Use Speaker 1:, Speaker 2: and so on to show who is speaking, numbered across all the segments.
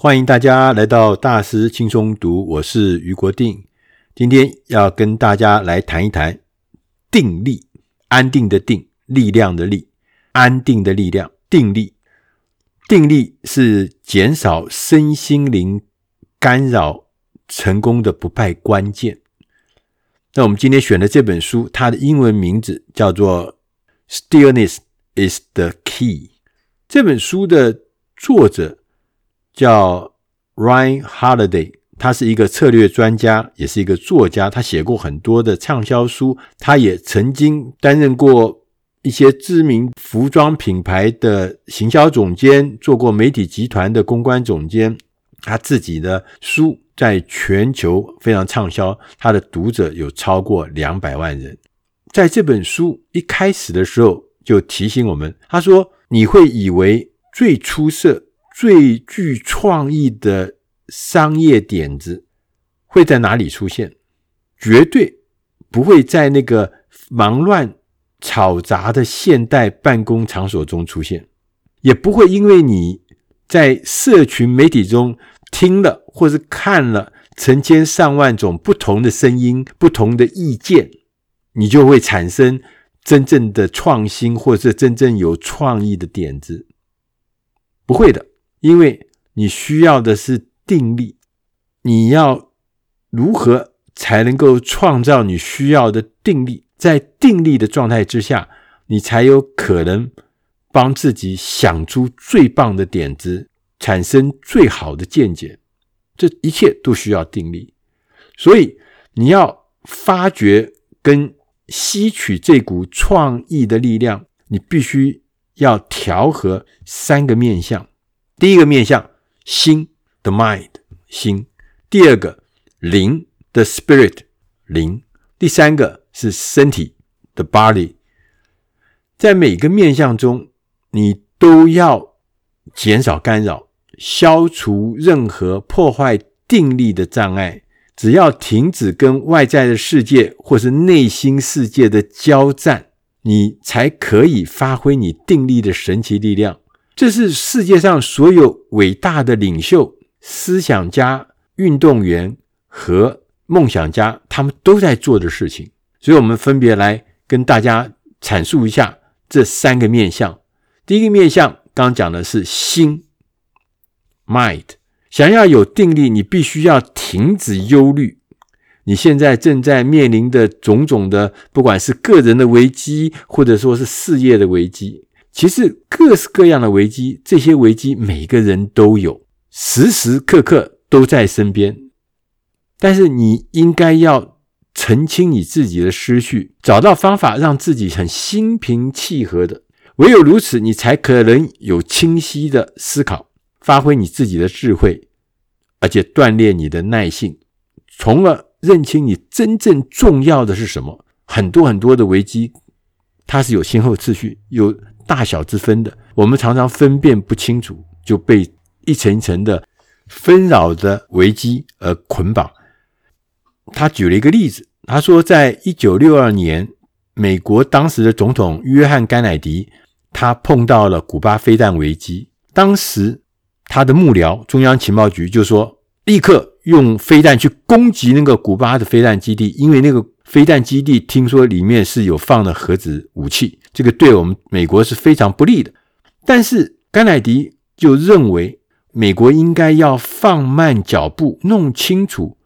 Speaker 1: 欢迎大家来到大师轻松读，我是余国定。今天要跟大家来谈一谈定力，安定的定，力量的力，安定的力量，定力。定力是减少身心灵干扰成功的不败关键。那我们今天选的这本书，它的英文名字叫做《Stillness is the Key》。这本书的作者叫 Ryan Holiday，他是一个策略专家，也是一个作家。他写过很多的畅销书，他也曾经担任过一些知名服装品牌的行销总监，做过媒体集团的公关总监。他自己的书。在全球非常畅销，他的读者有超过两百万人。在这本书一开始的时候，就提醒我们，他说：“你会以为最出色、最具创意的商业点子会在哪里出现？绝对不会在那个忙乱、吵杂的现代办公场所中出现，也不会因为你在社群媒体中。”听了或是看了成千上万种不同的声音、不同的意见，你就会产生真正的创新，或是真正有创意的点子。不会的，因为你需要的是定力。你要如何才能够创造你需要的定力？在定力的状态之下，你才有可能帮自己想出最棒的点子。产生最好的见解，这一切都需要定力。所以你要发掘跟吸取这股创意的力量，你必须要调和三个面向。第一个面向心 （the mind 心，第二个灵 （the spirit 灵，第三个是身体 （the body。在每个面向中，你都要减少干扰。消除任何破坏定力的障碍，只要停止跟外在的世界或是内心世界的交战，你才可以发挥你定力的神奇力量。这是世界上所有伟大的领袖、思想家、运动员和梦想家他们都在做的事情。所以，我们分别来跟大家阐述一下这三个面相。第一个面相，刚刚讲的是心。Mind 想要有定力，你必须要停止忧虑。你现在正在面临的种种的，不管是个人的危机，或者说是事业的危机，其实各式各样的危机，这些危机每个人都有，时时刻刻都在身边。但是你应该要澄清你自己的思绪，找到方法让自己很心平气和的。唯有如此，你才可能有清晰的思考。发挥你自己的智慧，而且锻炼你的耐性，从而认清你真正重要的是什么。很多很多的危机，它是有先后次序、有大小之分的。我们常常分辨不清楚，就被一层一层的纷扰的危机而捆绑。他举了一个例子，他说，在一九六二年，美国当时的总统约翰·甘乃迪，他碰到了古巴飞弹危机，当时。他的幕僚中央情报局就说，立刻用飞弹去攻击那个古巴的飞弹基地，因为那个飞弹基地听说里面是有放了核子武器，这个对我们美国是非常不利的。但是甘乃迪就认为，美国应该要放慢脚步，弄清楚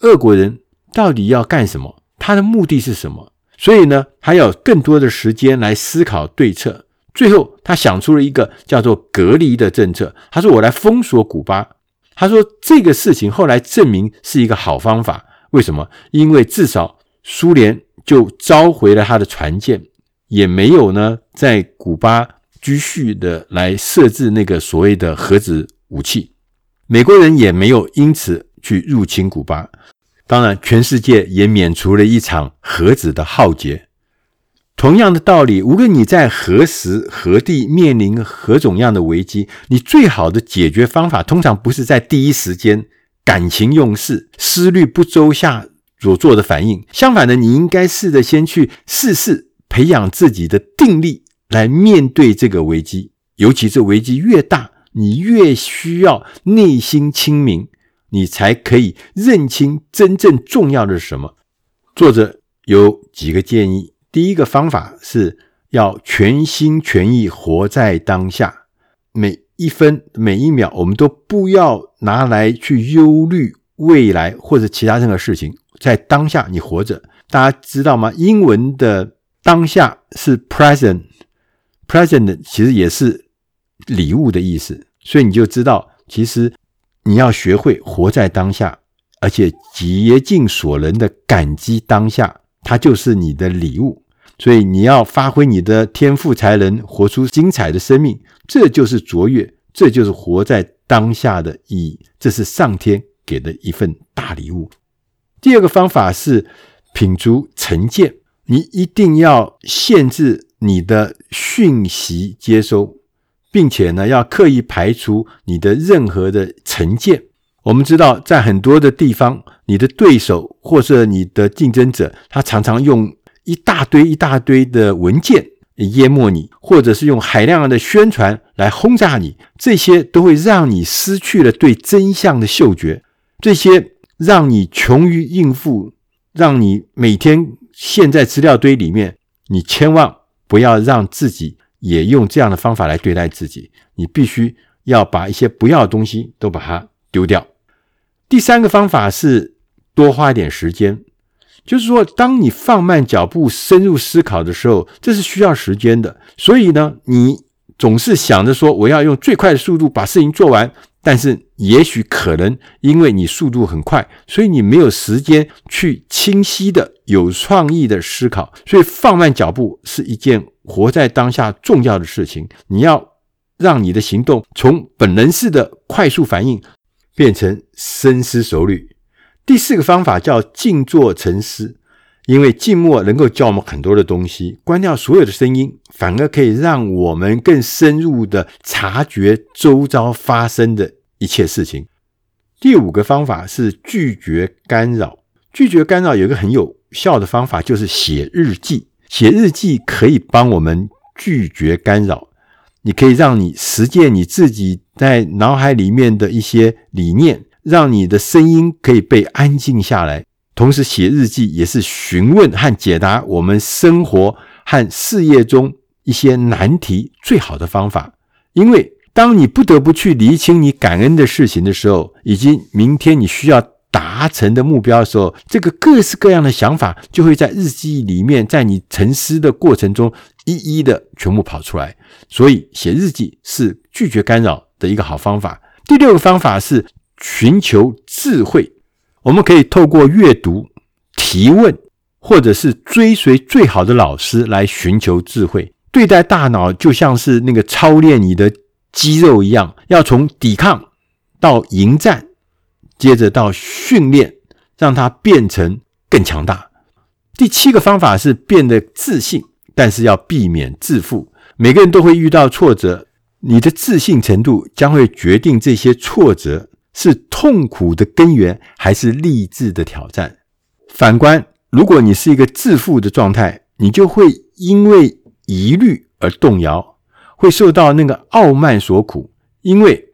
Speaker 1: 俄国人到底要干什么，他的目的是什么。所以呢，还要更多的时间来思考对策。最后，他想出了一个叫做“隔离”的政策。他说：“我来封锁古巴。”他说：“这个事情后来证明是一个好方法。为什么？因为至少苏联就召回了他的船舰，也没有呢在古巴继续的来设置那个所谓的核子武器。美国人也没有因此去入侵古巴。当然，全世界也免除了一场核子的浩劫。”同样的道理，无论你在何时何地面临何种样的危机，你最好的解决方法通常不是在第一时间感情用事、思虑不周下所做的反应。相反的，你应该试着先去试试培养自己的定力，来面对这个危机。尤其是危机越大，你越需要内心清明，你才可以认清真正重要的是什么。作者有几个建议：第一个方法是要全心全意活在当下，每一分每一秒，我们都不要拿来去忧虑未来或者其他任何事情，在当下你活着。大家知道吗？英文的当下是 present，present 其实也是礼物的意思，所以你就知道，其实你要学会活在当下，而且竭尽所能的感激当下，它就是你的礼物。所以你要发挥你的天赋才能，活出精彩的生命，这就是卓越，这就是活在当下的意义，这是上天给的一份大礼物。第二个方法是。品足成见，你一定要限制你的讯息接收，并且呢，要刻意排除你的任何的成见。我们知道，在很多的地方，你的对手或是你的竞争者，他常常用一大堆一大堆的文件淹没你，或者是用海量的宣传来轰炸你，这些都会让你失去了对真相的嗅觉，这些让你穷于应付。让你每天陷在资料堆里面，你千万不要让自己也用这样的方法来对待自己。你必须要把一些不要的东西都把它丢掉。第三个方法是多花一点时间，就是说，当你放慢脚步、深入思考的时候，这是需要时间的。所以呢，你总是想着说，我要用最快的速度把事情做完。但是，也许可能因为你速度很快，所以你没有时间去清晰的、有创意的思考。所以，放慢脚步是一件活在当下重要的事情。你要让你的行动从本能式的快速反应变成深思熟虑。第四个方法叫静坐沉思，因为静默能够教我们很多的东西。关掉所有的声音。反而可以让我们更深入的察觉周遭发生的一切事情。第五个方法是拒绝干扰。拒绝干扰有一个很有效的方法，就是写日记。写日记可以帮我们拒绝干扰。你可以让你实践你自己在脑海里面的一些理念，让你的声音可以被安静下来。同时，写日记也是询问和解答我们生活和事业中。一些难题最好的方法，因为当你不得不去厘清你感恩的事情的时候，以及明天你需要达成的目标的时候，这个各式各样的想法就会在日记里面，在你沉思的过程中一一的全部跑出来。所以写日记是拒绝干扰的一个好方法。第六个方法是寻求智慧，我们可以透过阅读、提问，或者是追随最好的老师来寻求智慧。对待大脑就像是那个操练你的肌肉一样，要从抵抗到迎战，接着到训练，让它变成更强大。第七个方法是变得自信，但是要避免自负。每个人都会遇到挫折，你的自信程度将会决定这些挫折是痛苦的根源还是励志的挑战。反观，如果你是一个自负的状态，你就会因为疑虑而动摇，会受到那个傲慢所苦，因为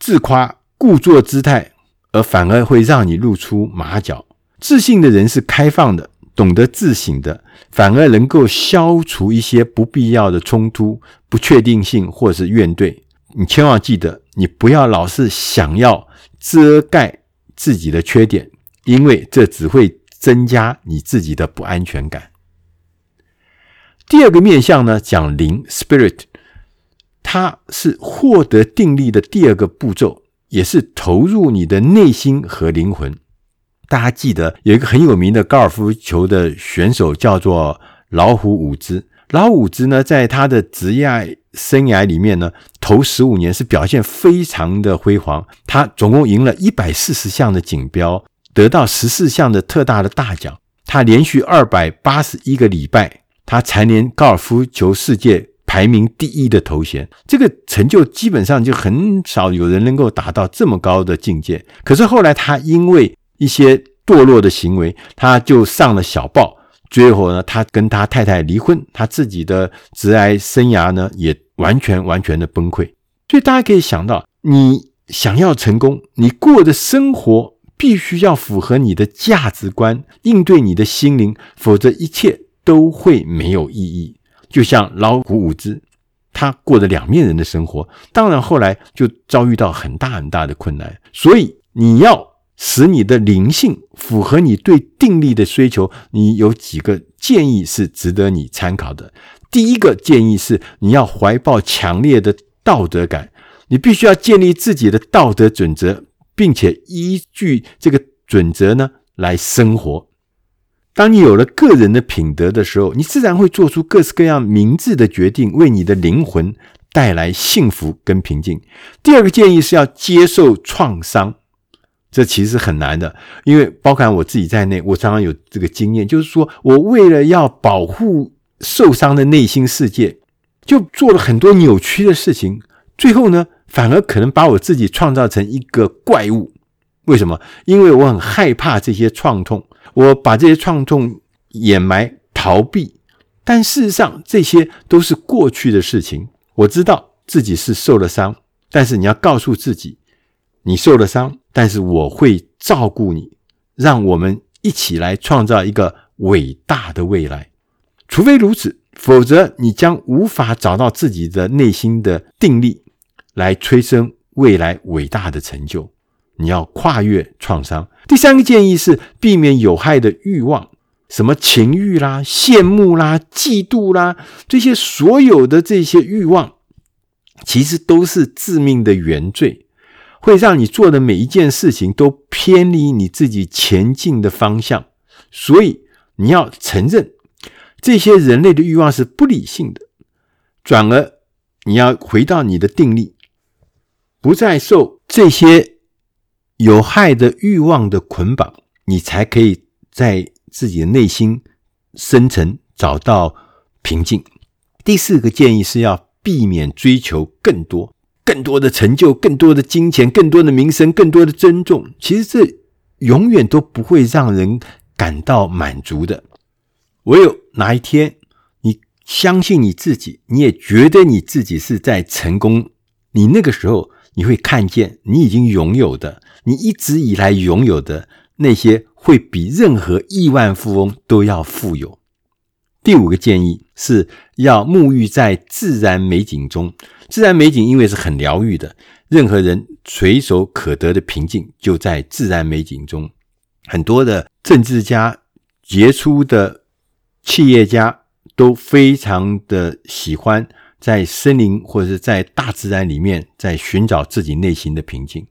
Speaker 1: 自夸、故作姿态，而反而会让你露出马脚。自信的人是开放的，懂得自省的，反而能够消除一些不必要的冲突、不确定性或是怨怼。你千万记得，你不要老是想要遮盖自己的缺点，因为这只会增加你自己的不安全感。第二个面向呢，讲灵 （spirit），它是获得定力的第二个步骤，也是投入你的内心和灵魂。大家记得有一个很有名的高尔夫球的选手叫做老虎伍兹。老虎伍兹呢，在他的职业生涯里面呢，头十五年是表现非常的辉煌。他总共赢了一百四十项的锦标，得到十四项的特大的大奖。他连续二百八十一个礼拜。他蝉联高尔夫球世界排名第一的头衔，这个成就基本上就很少有人能够达到这么高的境界。可是后来他因为一些堕落的行为，他就上了小报，最后呢，他跟他太太离婚，他自己的职业生涯呢也完全完全的崩溃。所以大家可以想到，你想要成功，你过的生活必须要符合你的价值观，应对你的心灵，否则一切都会没有意义。就像老虎伍兹，他过着两面人的生活，当然后来就遭遇到很大很大的困难。所以你要使你的灵性符合你对定力的需求，你有几个建议是值得你参考的。第一个建议是，你要怀抱强烈的道德感，你必须要建立自己的道德准则，并且依据这个准则呢来生活。当你有了个人的品德的时候，你自然会做出各式各样明智的决定，为你的灵魂带来幸福跟平静。第二个建议是要接受创伤，这其实很难的，因为包含我自己在内，我常常有这个经验，就是说我为了要保护受伤的内心世界，就做了很多扭曲的事情，最后呢，反而可能把我自己创造成一个怪物。为什么？因为我很害怕这些创痛。我把这些创痛掩埋、逃避，但事实上这些都是过去的事情。我知道自己是受了伤，但是你要告诉自己，你受了伤，但是我会照顾你，让我们一起来创造一个伟大的未来。除非如此，否则你将无法找到自己的内心的定力，来催生未来伟大的成就。你要跨越创伤。第三个建议是避免有害的欲望，什么情欲啦、羡慕啦、嫉妒啦，这些所有的这些欲望，其实都是致命的原罪，会让你做的每一件事情都偏离你自己前进的方向。所以你要承认，这些人类的欲望是不理性的，转而你要回到你的定力，不再受这些。有害的欲望的捆绑，你才可以在自己的内心深层找到平静。第四个建议是要避免追求更多、更多的成就、更多的金钱、更多的名声、更多的尊重。其实这永远都不会让人感到满足的。唯有哪一天你相信你自己，你也觉得你自己是在成功，你那个时候你会看见你已经拥有的。你一直以来拥有的那些，会比任何亿万富翁都要富有。第五个建议是要沐浴在自然美景中。自然美景因为是很疗愈的，任何人随手可得的平静就在自然美景中。很多的政治家、杰出的企业家都非常的喜欢在森林或者是在大自然里面，在寻找自己内心的平静。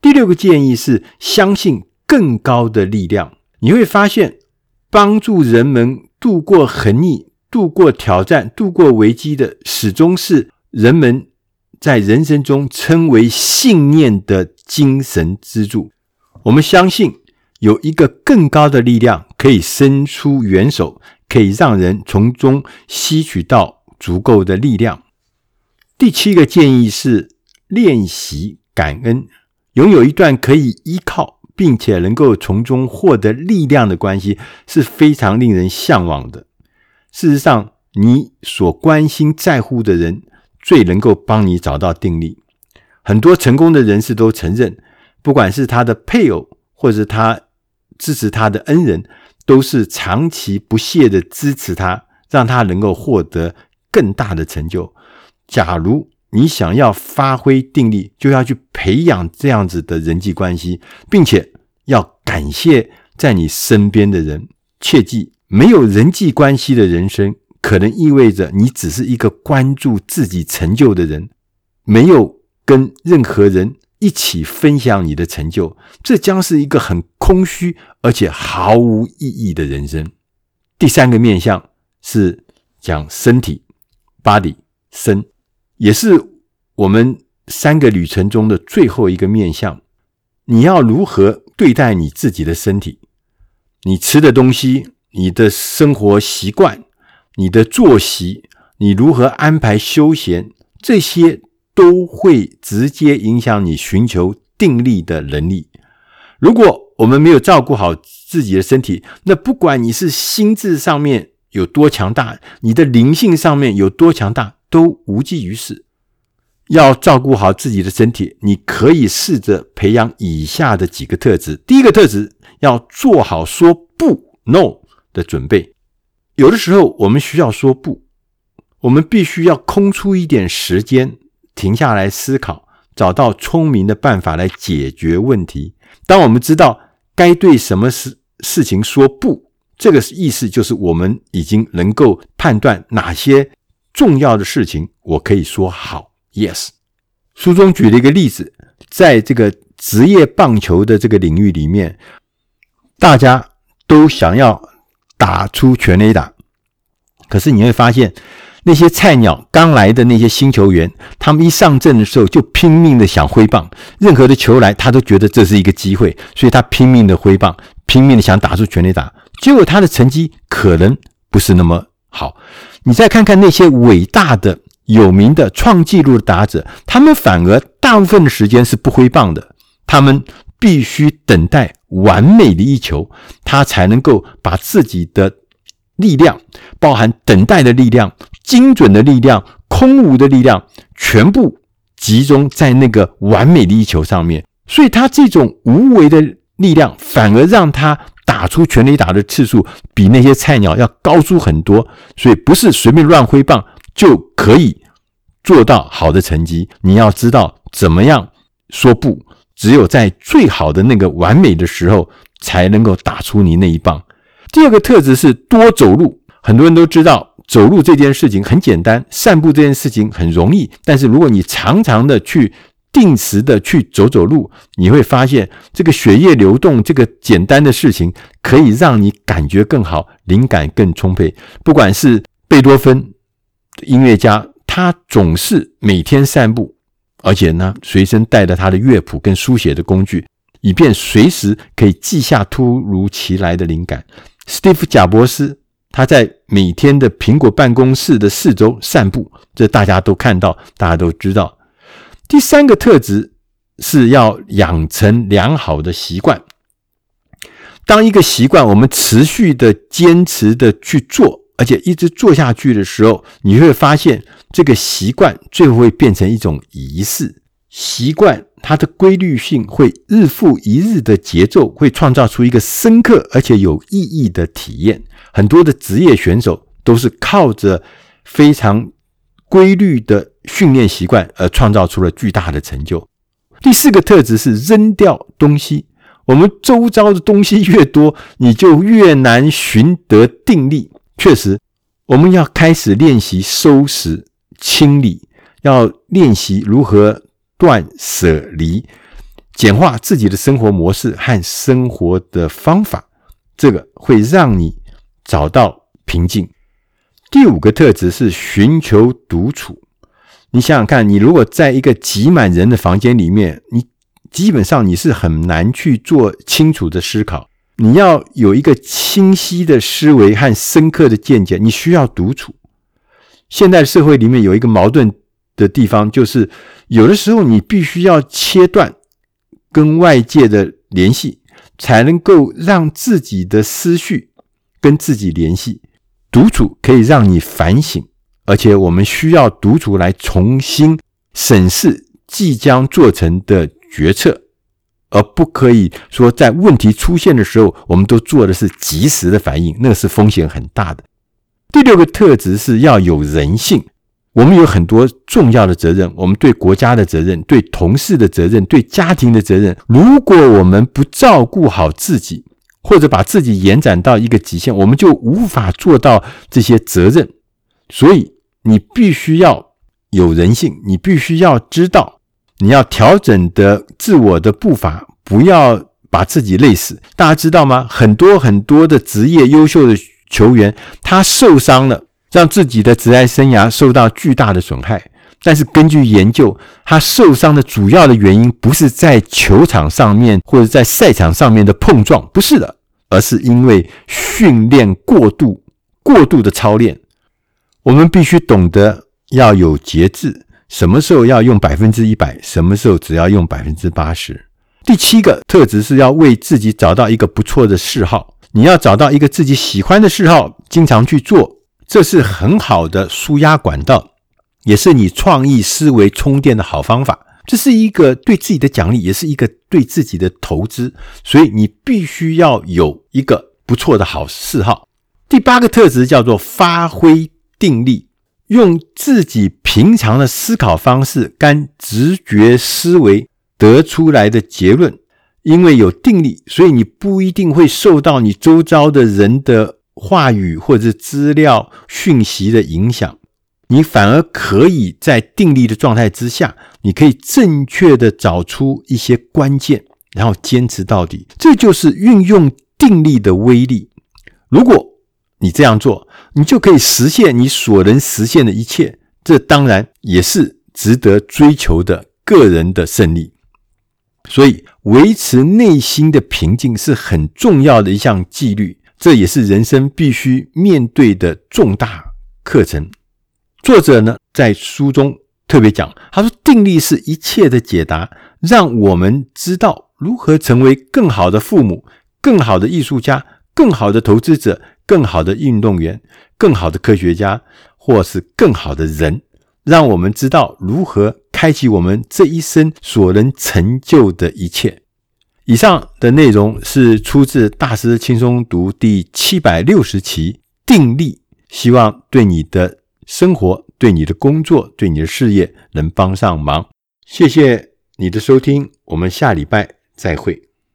Speaker 1: 第六个建议是相信更高的力量。你会发现，帮助人们度过横逆、度过挑战、度过危机的，始终是人们在人生中称为信念的精神支柱。我们相信有一个更高的力量可以伸出援手，可以让人从中吸取到足够的力量。第七个建议是练习感恩。拥有一段可以依靠，并且能够从中获得力量的关系，是非常令人向往的。事实上，你所关心在乎的人，最能够帮你找到定力。很多成功的人士都承认，不管是他的配偶，或是他支持他的恩人，都是长期不懈地支持他，让他能够获得更大的成就。假如你想要发挥定力，就要去培养这样子的人际关系，并且要感谢在你身边的人。切记，没有人际关系的人生，可能意味着你只是一个关注自己成就的人，没有跟任何人一起分享你的成就，这将是一个很空虚而且毫无意义的人生。第三个面向是讲身体，body 身。也是我们三个旅程中的最后一个面向。你要如何对待你自己的身体？你吃的东西、你的生活习惯、你的作息、你如何安排休闲，这些都会直接影响你寻求定力的能力。如果我们没有照顾好自己的身体，那不管你是心智上面有多强大，你的灵性上面有多强大。都无济于事，要照顾好自己的身体，你可以试着培养以下的几个特质。第一个特质，要做好说不 （no） 的准备。有的时候，我们需要说不，我们必须要空出一点时间，停下来思考，找到聪明的办法来解决问题。当我们知道该对什么事事情说不，这个意思就是我们已经能够判断哪些重要的事情我可以说好。Yes，书中举了一个例子，在这个职业棒球的这个领域里面，大家都想要打出全垒打，可是你会发现，那些菜鸟刚来的那些新球员，他们一上阵的时候就拼命的想挥棒，任何的球来，他都觉得这是一个机会，所以他拼命的挥棒，拼命的想打出全垒打，结果他的成绩可能不是那么好。你再看看那些伟大的、有名的、创纪录的打者，他们反而大部分的时间是不挥棒的，他们必须等待完美的一球，他才能够把自己的力量，包含等待的力量。精准的力量、空无的力量，全部集中在那个完美的一球上面。所以，他这种无为的力量，反而让他打出全垒打的次数比那些菜鸟要高出很多。所以，不是随便乱挥棒就可以做到好的成绩。你要知道怎么样说不，只有在最好的那个完美的时候，才能够打出你那一棒。第二个特质是多走路。很多人都知道。走路这件事情很简单，散步这件事情很容易。但是如果你常常的去定时的去走走路，你会发现这个血液流动这个简单的事情可以让你感觉更好，灵感更充沛。不管是贝多芬音乐家，他总是每天散步，而且呢随身带着他的乐谱跟书写的工具，以便随时可以记下突如其来的灵感。史蒂夫贾伯斯。他在每天的苹果办公室的四周散步，这大家都看到，大家都知道。第三个特质是要养成良好的习惯。当一个习惯我们持续的坚持的去做，而且一直做下去的时候，你会发现这个习惯最后会变成一种仪式。习惯它的规律性会日复一日的节奏，会创造出一个深刻而且有意义的体验。很多的职业选手都是靠着非常规律的训练习惯而创造出了巨大的成就。第四个特质是扔掉东西。我们周遭的东西越多，你就越难寻得定力。确实，我们要开始练习收拾、清理，要练习如何断舍离，简化自己的生活模式和生活的方法。这个会让你。找到平静。第五个特质是寻求独处。你想想看，你如果在一个挤满人的房间里面，你基本上你是很难去做清楚的思考。你要有一个清晰的思维和深刻的见解，你需要独处。现代社会里面有一个矛盾的地方，就是有的时候你必须要切断跟外界的联系，才能够让自己的思绪。跟自己联系，独处可以让你反省，而且我们需要独处来重新审视即将做成的决策，而不可以说在问题出现的时候，我们都做的是及时的反应，那是风险很大的。第六个特质是要有人性，我们有很多重要的责任，我们对国家的责任、对同事的责任、对家庭的责任，如果我们不照顾好自己，或者把自己延展到一个极限，我们就无法做到这些责任。所以你必须要有人性，你必须要知道，你要调整的自我的步伐，不要把自己累死。大家知道吗？很多很多的职业优秀的球员，他受伤了，让自己的职业生涯受到巨大的损害。但是根据研究，他受伤的主要的原因不是在球场上面或者在赛场上面的碰撞，不是的，而是因为训练过度、过度的操练。我们必须懂得要有节制，什么时候要用百分之一百，什么时候只要用百分之八十。第七个特质是要为自己找到一个不错的嗜好，你要找到一个自己喜欢的嗜好，经常去做，这是很好的舒压管道。也是你创意思维充电的好方法。这是一个对自己的奖励，也是一个对自己的投资。所以你必须要有一个不错的好嗜好。第八个特质叫做发挥定力，用自己平常的思考方式跟直觉思维得出来的结论。因为有定力，所以你不一定会受到你周遭的人的话语或者资料讯息的影响，你反而可以在定力的状态之下，你可以正确的找出一些关键，然后坚持到底。这就是运用定力的威力。如果你这样做，你就可以实现你所能实现的一切。这当然也是值得追求的个人的胜利。所以，维持内心的平静是很重要的一项纪律，这也是人生必须面对的重大课程。作者呢，在书中特别讲，他说：“定力是一切的解答，让我们知道如何成为更好的父母、更好的艺术家、更好的投资者、更好的运动员、更好的科学家，或是更好的人。”让我们知道如何开启我们这一生所能成就的一切。以上的内容是出自《大师轻松读》第七百六十期《定力》，希望对你的生活、对你的工作、对你的事业能帮上忙。谢谢你的收听，我们下礼拜再会。